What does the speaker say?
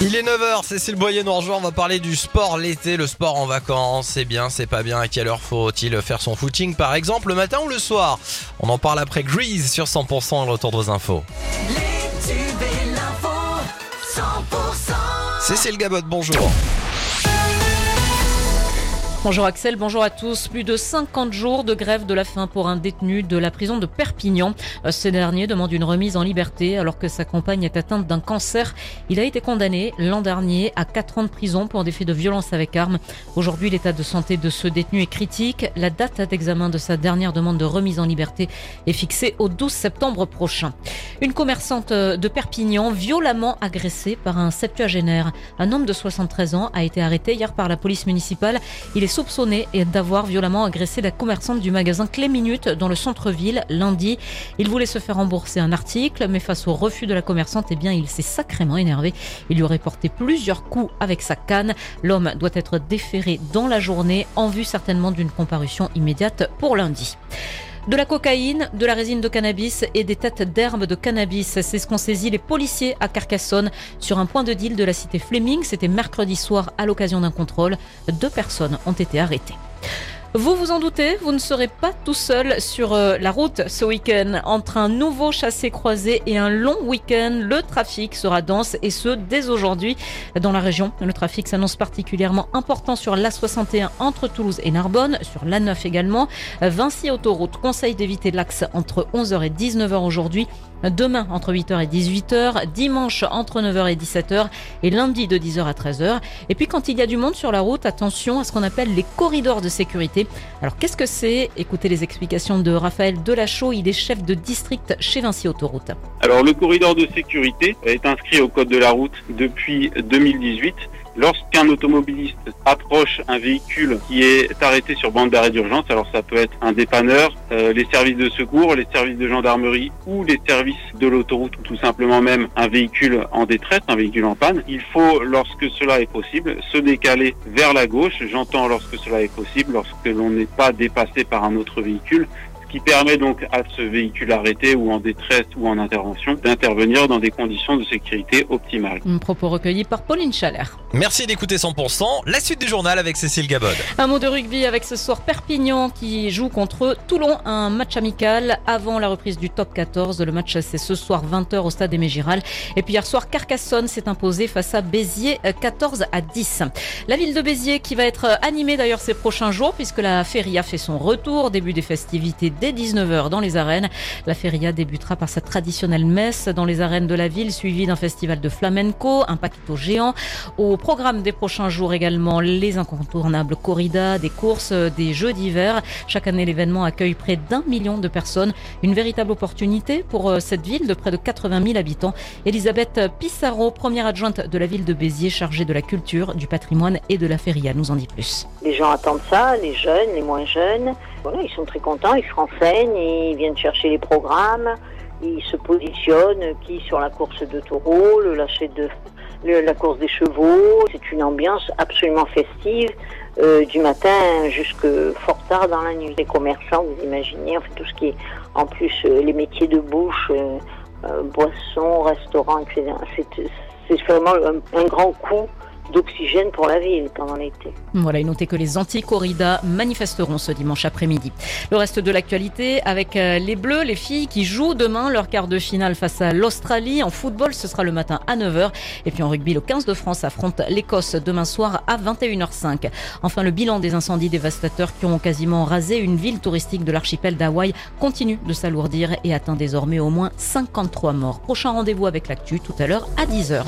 Il est 9h, Cécile Boyer nous rejoint, on va parler du sport l'été, le sport en vacances, c'est bien, c'est pas bien, à quelle heure faut-il faire son footing par exemple, le matin ou le soir? On en parle après Grease sur 100% le retour de vos infos. Cécile Gabot, bonjour. Bonjour Axel, bonjour à tous. Plus de 50 jours de grève de la faim pour un détenu de la prison de Perpignan. Euh, ce dernier demande une remise en liberté alors que sa compagne est atteinte d'un cancer. Il a été condamné l'an dernier à 4 ans de prison pour des faits de violence avec armes. Aujourd'hui, l'état de santé de ce détenu est critique. La date d'examen de sa dernière demande de remise en liberté est fixée au 12 septembre prochain. Une commerçante de Perpignan violemment agressée par un septuagénaire. Un homme de 73 ans a été arrêté hier par la police municipale. Soupçonné d'avoir violemment agressé la commerçante du magasin Clé Minute dans le centre-ville lundi. Il voulait se faire rembourser un article, mais face au refus de la commerçante, eh bien, il s'est sacrément énervé. Il lui aurait porté plusieurs coups avec sa canne. L'homme doit être déféré dans la journée en vue certainement d'une comparution immédiate pour lundi. De la cocaïne, de la résine de cannabis et des têtes d'herbe de cannabis. C'est ce qu'ont saisi les policiers à Carcassonne sur un point de deal de la cité Fleming. C'était mercredi soir à l'occasion d'un contrôle. Deux personnes ont été arrêtées. Vous vous en doutez, vous ne serez pas tout seul sur euh, la route ce week-end. Entre un nouveau chassé-croisé et un long week-end, le trafic sera dense et ce dès aujourd'hui dans la région. Le trafic s'annonce particulièrement important sur l'A61 entre Toulouse et Narbonne, sur l'A9 également. Vinci Autoroute conseille d'éviter l'axe entre 11h et 19h aujourd'hui Demain entre 8h et 18h, dimanche entre 9h et 17h et lundi de 10h à 13h. Et puis quand il y a du monde sur la route, attention à ce qu'on appelle les corridors de sécurité. Alors qu'est-ce que c'est? Écoutez les explications de Raphaël Delachaux, il est chef de district chez Vinci Autoroute. Alors le corridor de sécurité est inscrit au code de la route depuis 2018 Lorsqu'un automobiliste approche un véhicule qui est arrêté sur bande d'arrêt d'urgence, alors ça peut être un dépanneur, euh, les services de secours, les services de gendarmerie ou les services de l'autoroute ou tout simplement même un véhicule en détresse, un véhicule en panne, il faut, lorsque cela est possible, se décaler vers la gauche. J'entends lorsque cela est possible, lorsque l'on n'est pas dépassé par un autre véhicule, qui permet donc à ce véhicule arrêté ou en détresse ou en intervention d'intervenir dans des conditions de sécurité optimales. Un propos recueilli par Pauline Chalère. Merci d'écouter 100%. La suite du journal avec Cécile Gabod. Un mot de rugby avec ce soir Perpignan qui joue contre Toulon, un match amical avant la reprise du top 14. Le match c'est ce soir 20h au stade Aimé Giral. Et puis hier soir Carcassonne s'est imposé face à Béziers 14 à 10. La ville de Béziers qui va être animée d'ailleurs ces prochains jours puisque la feria fait son retour, début des festivités dès 19h dans les arènes. La feria débutera par sa traditionnelle messe dans les arènes de la ville, suivie d'un festival de flamenco, un paquito géant. Au programme des prochains jours également, les incontournables corridas, des courses, des jeux d'hiver. Chaque année, l'événement accueille près d'un million de personnes. Une véritable opportunité pour euh, cette ville de près de 80 000 habitants. Elisabeth Pissarro, première adjointe de la ville de Béziers, chargée de la culture, du patrimoine et de la feria, nous en dit plus. Les gens attendent ça, les jeunes, les moins jeunes. Voilà, ils sont très contents, ils se renseignent, ils viennent chercher les programmes, ils se positionnent, qui sur la course de taureau, le lâcher de la course des chevaux. C'est une ambiance absolument festive euh, du matin jusque fort tard dans la nuit. Les commerçants, vous imaginez, en tout ce qui est en plus euh, les métiers de bouche, euh, boissons, restaurants, etc. C'est vraiment un grand coup d'oxygène pour la ville pendant l'été. Voilà, et notez que les anti-corridas manifesteront ce dimanche après-midi. Le reste de l'actualité avec euh, les Bleus, les filles qui jouent demain leur quart de finale face à l'Australie. En football, ce sera le matin à 9h. Et puis en rugby, le 15 de France affronte l'Écosse demain soir à 21h05. Enfin, le bilan des incendies dévastateurs qui ont quasiment rasé une ville touristique de l'archipel d'Hawaï continue de s'alourdir et atteint désormais au moins 53 morts. Prochain rendez-vous avec l'actu tout à l'heure à 10h.